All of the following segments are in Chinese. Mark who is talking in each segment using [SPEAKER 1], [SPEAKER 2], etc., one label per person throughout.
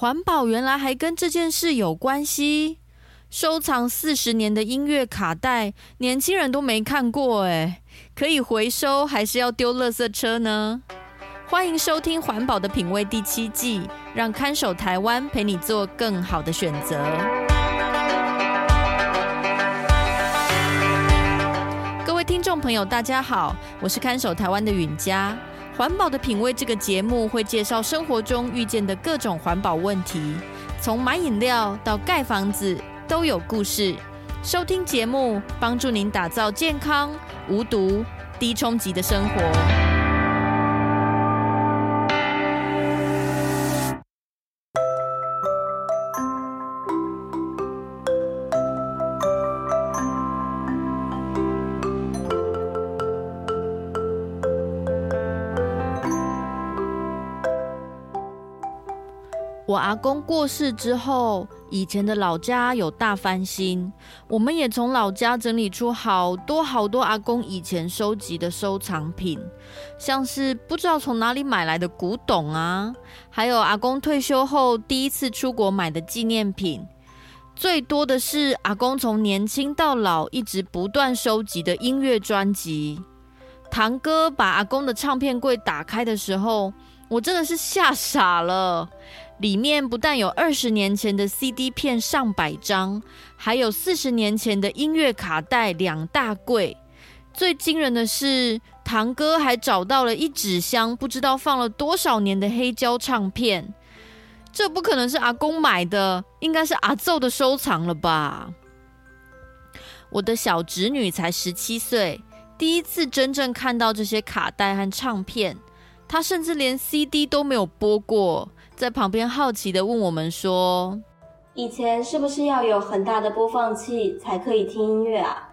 [SPEAKER 1] 环保原来还跟这件事有关系。收藏四十年的音乐卡带，年轻人都没看过哎，可以回收还是要丢垃圾车呢？欢迎收听《环保的品味》第七季，让看守台湾陪你做更好的选择。各位听众朋友，大家好，我是看守台湾的允嘉。《环保的品味》这个节目会介绍生活中遇见的各种环保问题，从买饮料到盖房子。都有故事，收听节目，帮助您打造健康、无毒、低冲击的生活。阿公过世之后，以前的老家有大翻新，我们也从老家整理出好多好多阿公以前收集的收藏品，像是不知道从哪里买来的古董啊，还有阿公退休后第一次出国买的纪念品，最多的是阿公从年轻到老一直不断收集的音乐专辑。堂哥把阿公的唱片柜打开的时候，我真的是吓傻了。里面不但有二十年前的 CD 片上百张，还有四十年前的音乐卡带两大柜。最惊人的是，堂哥还找到了一纸箱，不知道放了多少年的黑胶唱片。这不可能是阿公买的，应该是阿祖的收藏了吧？我的小侄女才十七岁，第一次真正看到这些卡带和唱片，她甚至连 CD 都没有播过。在旁边好奇地问我们说：“
[SPEAKER 2] 以前是不是要有很大的播放器才可以听音乐啊？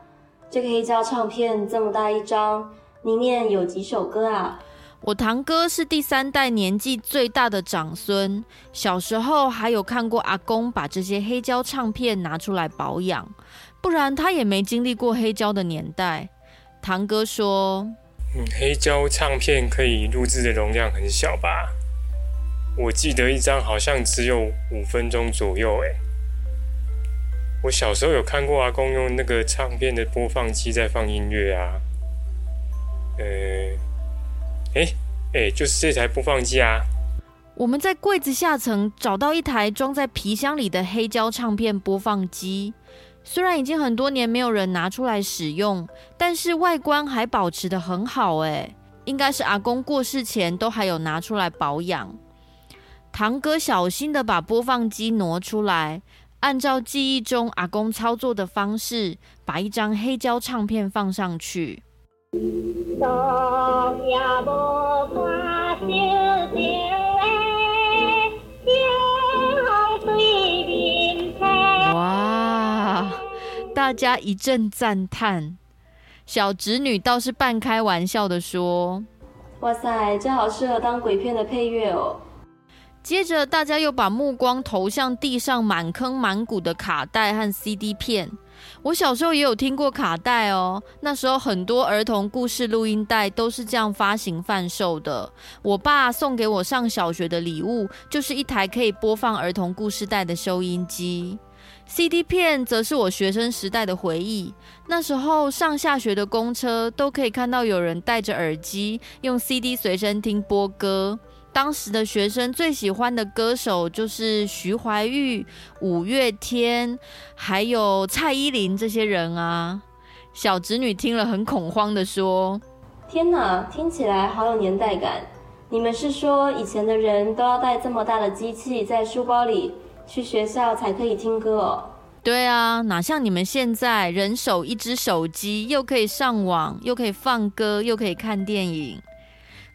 [SPEAKER 2] 这个黑胶唱片这么大一张，里面有几首歌啊？”
[SPEAKER 1] 我堂哥是第三代年纪最大的长孙，小时候还有看过阿公把这些黑胶唱片拿出来保养，不然他也没经历过黑胶的年代。堂哥说：“
[SPEAKER 3] 嗯，黑胶唱片可以录制的容量很小吧？”我记得一张好像只有五分钟左右，哎，我小时候有看过阿公用那个唱片的播放机在放音乐啊，呃，哎，哎，就是这台播放机啊。
[SPEAKER 1] 我们在柜子下层找到一台装在皮箱里的黑胶唱片播放机，虽然已经很多年没有人拿出来使用，但是外观还保持得很好，哎，应该是阿公过世前都还有拿出来保养。堂哥小心的把播放机挪出来，按照记忆中阿公操作的方式，把一张黑胶唱片放上去。哇！大家一阵赞叹，小侄女倒是半开玩笑的说：“
[SPEAKER 2] 哇塞，这好适合当鬼片的配乐哦。”
[SPEAKER 1] 接着，大家又把目光投向地上满坑满谷的卡带和 CD 片。我小时候也有听过卡带哦，那时候很多儿童故事录音带都是这样发行贩售的。我爸送给我上小学的礼物，就是一台可以播放儿童故事带的收音机。CD 片则是我学生时代的回忆。那时候上下学的公车都可以看到有人戴着耳机，用 CD 随身听播歌。当时的学生最喜欢的歌手就是徐怀钰、五月天，还有蔡依林这些人啊。小侄女听了很恐慌地说：“
[SPEAKER 2] 天哪，听起来好有年代感！你们是说以前的人都要带这么大的机器在书包里去学校才可以听歌哦？”
[SPEAKER 1] 对啊，哪像你们现在人手一只手机，又可以上网，又可以放歌，又可以看电影。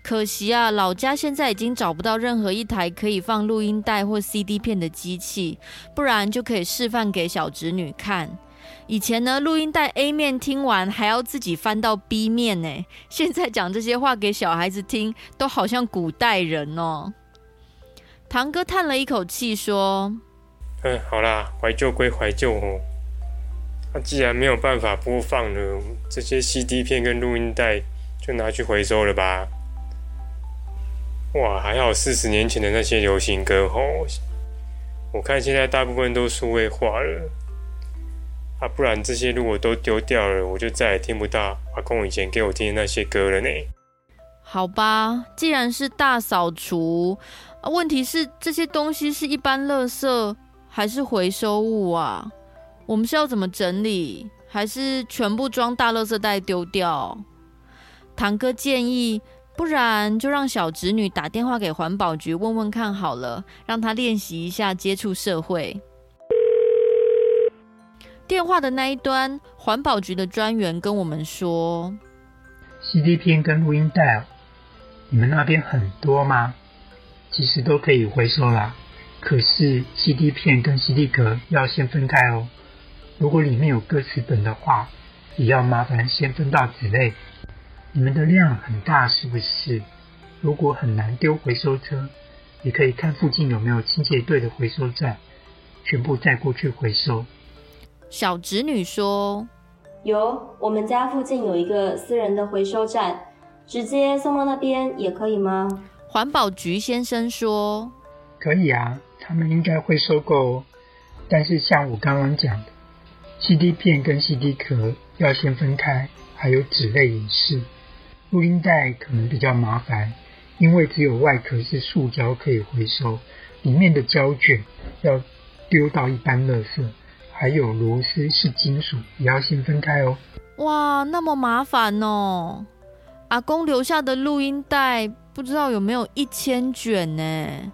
[SPEAKER 1] 可惜啊，老家现在已经找不到任何一台可以放录音带或 CD 片的机器，不然就可以示范给小侄女看。以前呢，录音带 A 面听完还要自己翻到 B 面呢。现在讲这些话给小孩子听，都好像古代人哦。堂哥叹了一口气说：“
[SPEAKER 3] 嗯，好啦，怀旧归怀旧哦。那既然没有办法播放了，这些 CD 片跟录音带就拿去回收了吧。”哇，还好四十年前的那些流行歌吼，我看现在大部分都数位化了，啊，不然这些如果都丢掉了，我就再也听不到阿公以前给我听的那些歌了呢。
[SPEAKER 1] 好吧，既然是大扫除，问题是这些东西是一般垃圾还是回收物啊？我们是要怎么整理？还是全部装大垃圾袋丢掉？堂哥建议，不然就让小侄女打电话给环保局问问看好了，让她练习一下接触社会。电话的那一端，环保局的专员跟我们说
[SPEAKER 4] ：“CD 片跟录音带，你们那边很多吗？其实都可以回收啦，可是 CD 片跟 CD 壳要先分开哦。”如果里面有歌词本的话，也要麻烦先分到纸类。你们的量很大，是不是？如果很难丢回收车，也可以看附近有没有清洁队的回收站，全部带过去回收。
[SPEAKER 1] 小侄女说：“
[SPEAKER 2] 有，我们家附近有一个私人的回收站，直接送到那边也可以吗？”
[SPEAKER 1] 环保局先生说：“
[SPEAKER 4] 可以啊，他们应该会收购哦。但是像我刚刚讲的。” CD 片跟 CD 壳要先分开，还有纸类也是。录音带可能比较麻烦，因为只有外壳是塑胶可以回收，里面的胶卷要丢到一般垃圾，还有螺丝是金属，也要先分开哦。
[SPEAKER 1] 哇，那么麻烦哦！阿公留下的录音带不知道有没有一千卷呢？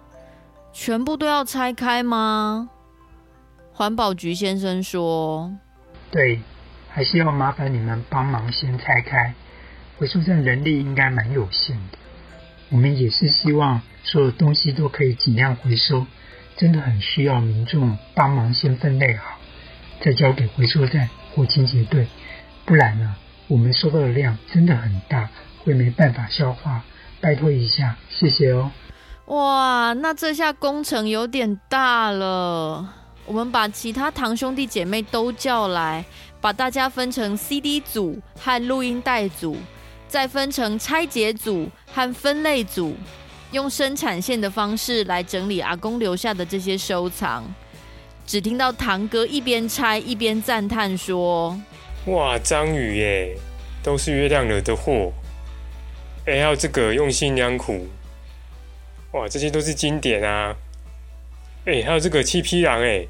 [SPEAKER 1] 全部都要拆开吗？环保局先生说：“
[SPEAKER 4] 对，还是要麻烦你们帮忙先拆开。回收站人力应该蛮有限的，我们也是希望所有东西都可以尽量回收，真的很需要民众帮忙先分类好，再交给回收站或清洁队。不然呢，我们收到的量真的很大，会没办法消化。拜托一下，谢谢哦。”
[SPEAKER 1] 哇，那这下工程有点大了。我们把其他堂兄弟姐妹都叫来，把大家分成 CD 组和录音带组，再分成拆解组和分类组，用生产线的方式来整理阿公留下的这些收藏。只听到堂哥一边拆一边赞叹说：“
[SPEAKER 3] 哇，章鱼耶，都是月亮惹的祸。哎，还有这个用心良苦，哇，这些都是经典啊。哎，还有这个七匹狼，哎。”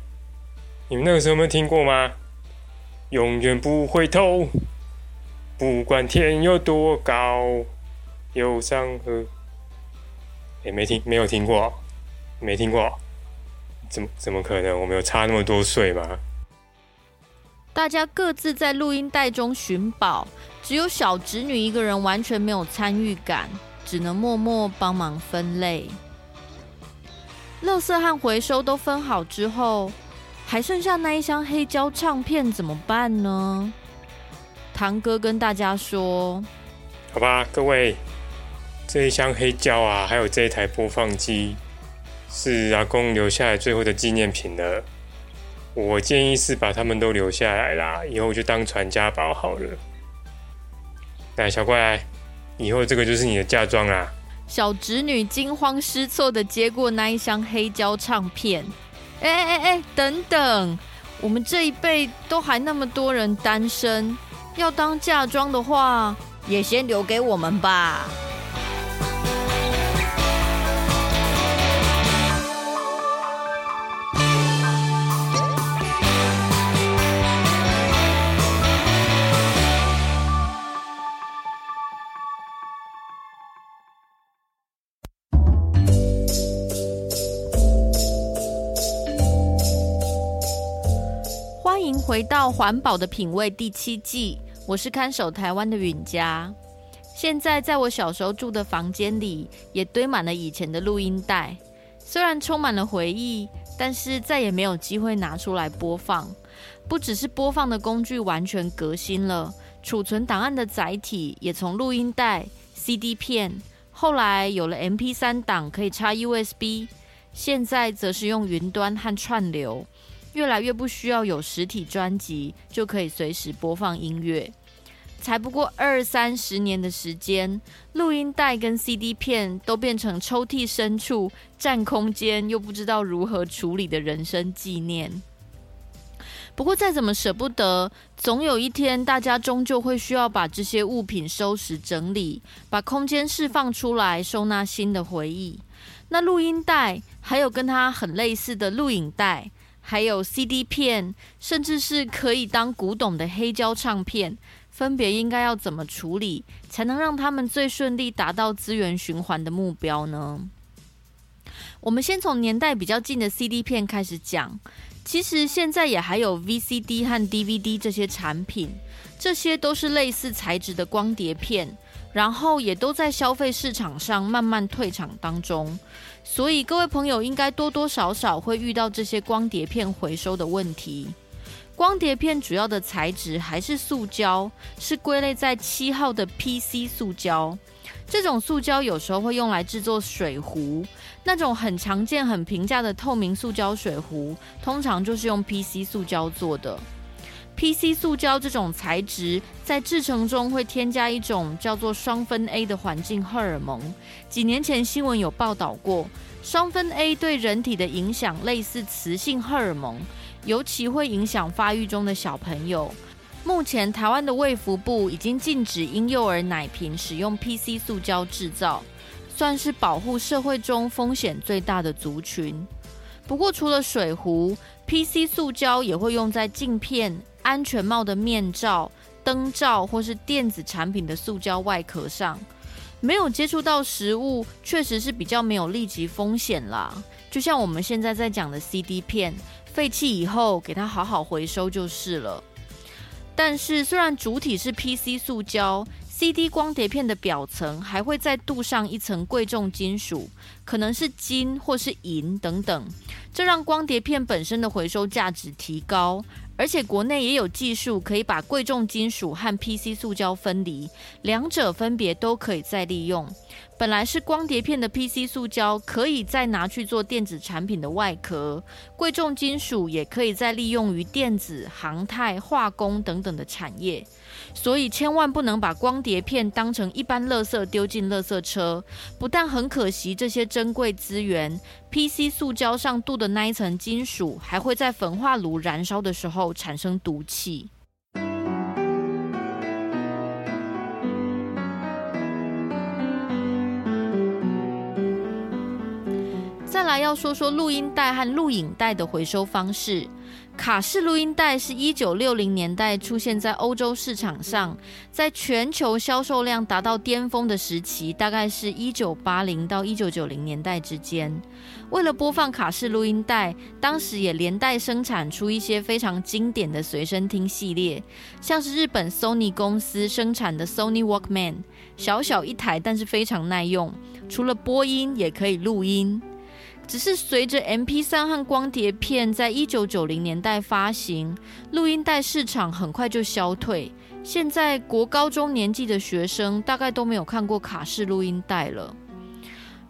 [SPEAKER 3] 你们那个时候有没有听过吗？永远不回头，不管天有多高，有山河。也没听，没有听过，没听过，怎么怎么可能？我们有差那么多岁吗？
[SPEAKER 1] 大家各自在录音带中寻宝，只有小侄女一个人完全没有参与感，只能默默帮忙分类。垃圾和回收都分好之后。还剩下那一箱黑胶唱片怎么办呢？堂哥跟大家说：“
[SPEAKER 3] 好吧，各位，这一箱黑胶啊，还有这一台播放机，是阿公留下来最后的纪念品了。我建议是把他们都留下来啦，以后就当传家宝好了。来，小怪，以后这个就是你的嫁妆啦。”
[SPEAKER 1] 小侄女惊慌失措的接过那一箱黑胶唱片。哎哎哎！等等，我们这一辈都还那么多人单身，要当嫁妆的话，也先留给我们吧。回到环保的品味第七季，我是看守台湾的允嘉。现在在我小时候住的房间里，也堆满了以前的录音带。虽然充满了回忆，但是再也没有机会拿出来播放。不只是播放的工具完全革新了，储存档案的载体也从录音带、CD 片，后来有了 MP3 档可以插 USB，现在则是用云端和串流。越来越不需要有实体专辑就可以随时播放音乐。才不过二三十年的时间，录音带跟 CD 片都变成抽屉深处占空间又不知道如何处理的人生纪念。不过再怎么舍不得，总有一天大家终究会需要把这些物品收拾整理，把空间释放出来，收纳新的回忆。那录音带，还有跟它很类似的录影带，还有 CD 片，甚至是可以当古董的黑胶唱片，分别应该要怎么处理，才能让他们最顺利达到资源循环的目标呢？我们先从年代比较近的 CD 片开始讲。其实现在也还有 VCD 和 DVD 这些产品，这些都是类似材质的光碟片，然后也都在消费市场上慢慢退场当中。所以各位朋友应该多多少少会遇到这些光碟片回收的问题。光碟片主要的材质还是塑胶，是归类在七号的 PC 塑胶。这种塑胶有时候会用来制作水壶，那种很常见、很平价的透明塑胶水壶，通常就是用 PC 塑胶做的。PC 塑胶这种材质在制成中会添加一种叫做双酚 A 的环境荷尔蒙。几年前新闻有报道过，双酚 A 对人体的影响类似雌性荷尔蒙，尤其会影响发育中的小朋友。目前，台湾的卫福部已经禁止婴幼儿奶瓶使用 PC 塑胶制造，算是保护社会中风险最大的族群。不过，除了水壶，PC 塑胶也会用在镜片、安全帽的面罩、灯罩或是电子产品的塑胶外壳上。没有接触到食物，确实是比较没有立即风险啦。就像我们现在在讲的 CD 片，废弃以后给它好好回收就是了。但是，虽然主体是 PC 塑胶，CD 光碟片的表层还会再镀上一层贵重金属，可能是金或是银等等，这让光碟片本身的回收价值提高。而且国内也有技术可以把贵重金属和 PC 塑胶分离，两者分别都可以再利用。本来是光碟片的 PC 塑胶，可以再拿去做电子产品的外壳；贵重金属也可以再利用于电子、航太、化工等等的产业。所以千万不能把光碟片当成一般垃圾丢进垃圾车，不但很可惜这些珍贵资源，PC 塑胶上镀的那一层金属还会在焚化炉燃烧的时候产生毒气。再来要说说录音带和录影带的回收方式。卡式录音带是一九六零年代出现在欧洲市场上，在全球销售量达到巅峰的时期，大概是一九八零到一九九零年代之间。为了播放卡式录音带，当时也连带生产出一些非常经典的随身听系列，像是日本 Sony 公司生产的 Sony Walkman，小小一台，但是非常耐用，除了播音也可以录音。只是随着 MP3 和光碟片在一九九零年代发行，录音带市场很快就消退。现在国高中年纪的学生大概都没有看过卡式录音带了。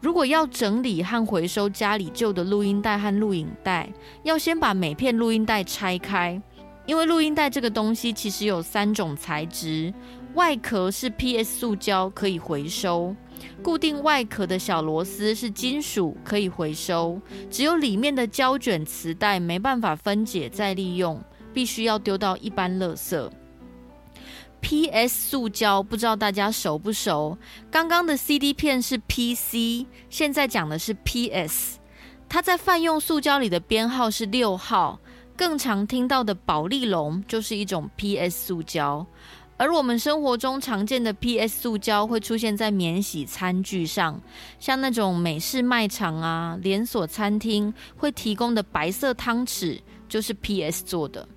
[SPEAKER 1] 如果要整理和回收家里旧的录音带和录影带，要先把每片录音带拆开，因为录音带这个东西其实有三种材质，外壳是 PS 塑胶，可以回收。固定外壳的小螺丝是金属，可以回收。只有里面的胶卷磁带没办法分解再利用，必须要丢到一般垃圾。PS 塑胶不知道大家熟不熟？刚刚的 CD 片是 PC，现在讲的是 PS。它在泛用塑胶里的编号是六号。更常听到的保丽龙就是一种 PS 塑胶。而我们生活中常见的 PS 塑胶会出现在免洗餐具上，像那种美式卖场啊、连锁餐厅会提供的白色汤匙，就是 PS 做的。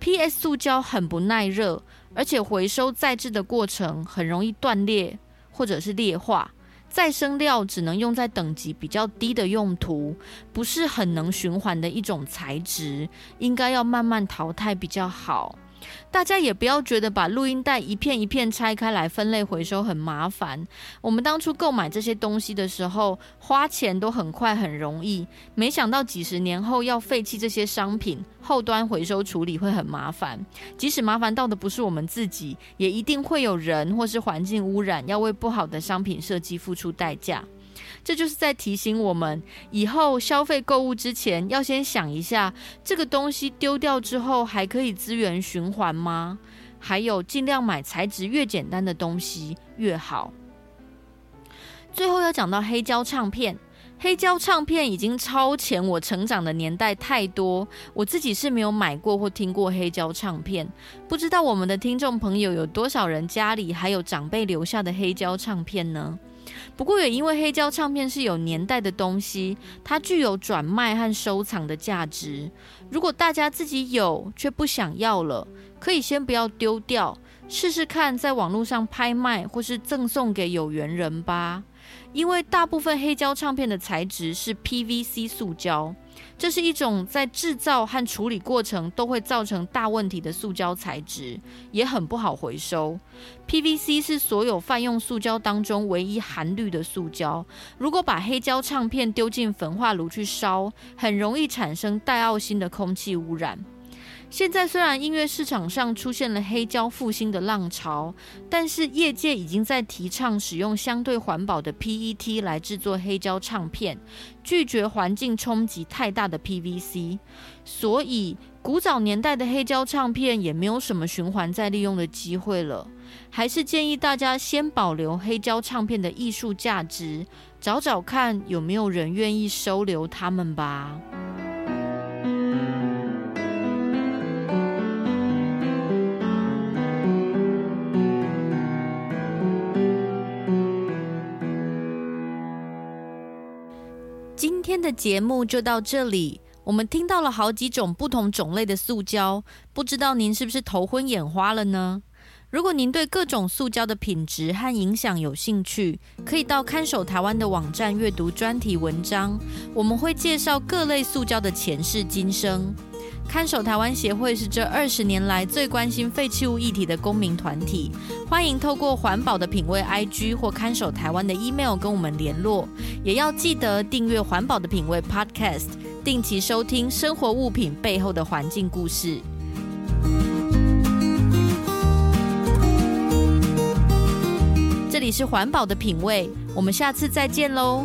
[SPEAKER 1] PS 塑胶很不耐热，而且回收再制的过程很容易断裂或者是劣化，再生料只能用在等级比较低的用途，不是很能循环的一种材质，应该要慢慢淘汰比较好。大家也不要觉得把录音带一片一片拆开来分类回收很麻烦。我们当初购买这些东西的时候，花钱都很快很容易，没想到几十年后要废弃这些商品，后端回收处理会很麻烦。即使麻烦到的不是我们自己，也一定会有人或是环境污染，要为不好的商品设计付出代价。这就是在提醒我们，以后消费购物之前，要先想一下，这个东西丢掉之后还可以资源循环吗？还有，尽量买材质越简单的东西越好。最后要讲到黑胶唱片，黑胶唱片已经超前我成长的年代太多，我自己是没有买过或听过黑胶唱片，不知道我们的听众朋友有多少人家里还有长辈留下的黑胶唱片呢？不过也因为黑胶唱片是有年代的东西，它具有转卖和收藏的价值。如果大家自己有却不想要了，可以先不要丢掉，试试看在网络上拍卖或是赠送给有缘人吧。因为大部分黑胶唱片的材质是 PVC 塑胶。这是一种在制造和处理过程都会造成大问题的塑胶材质，也很不好回收。PVC 是所有泛用塑胶当中唯一含氯的塑胶。如果把黑胶唱片丢进焚化炉去烧，很容易产生戴奥辛的空气污染。现在虽然音乐市场上出现了黑胶复兴的浪潮，但是业界已经在提倡使用相对环保的 PET 来制作黑胶唱片，拒绝环境冲击太大的 PVC。所以古早年代的黑胶唱片也没有什么循环再利用的机会了。还是建议大家先保留黑胶唱片的艺术价值，找找看有没有人愿意收留他们吧。的节目就到这里。我们听到了好几种不同种类的塑胶，不知道您是不是头昏眼花了呢？如果您对各种塑胶的品质和影响有兴趣，可以到看守台湾的网站阅读专题文章，我们会介绍各类塑胶的前世今生。看守台湾协会是这二十年来最关心废弃物议题的公民团体，欢迎透过环保的品味 IG 或看守台湾的 email 跟我们联络，也要记得订阅环保的品味 Podcast，定期收听生活物品背后的环境故事。这里是环保的品味，我们下次再见喽。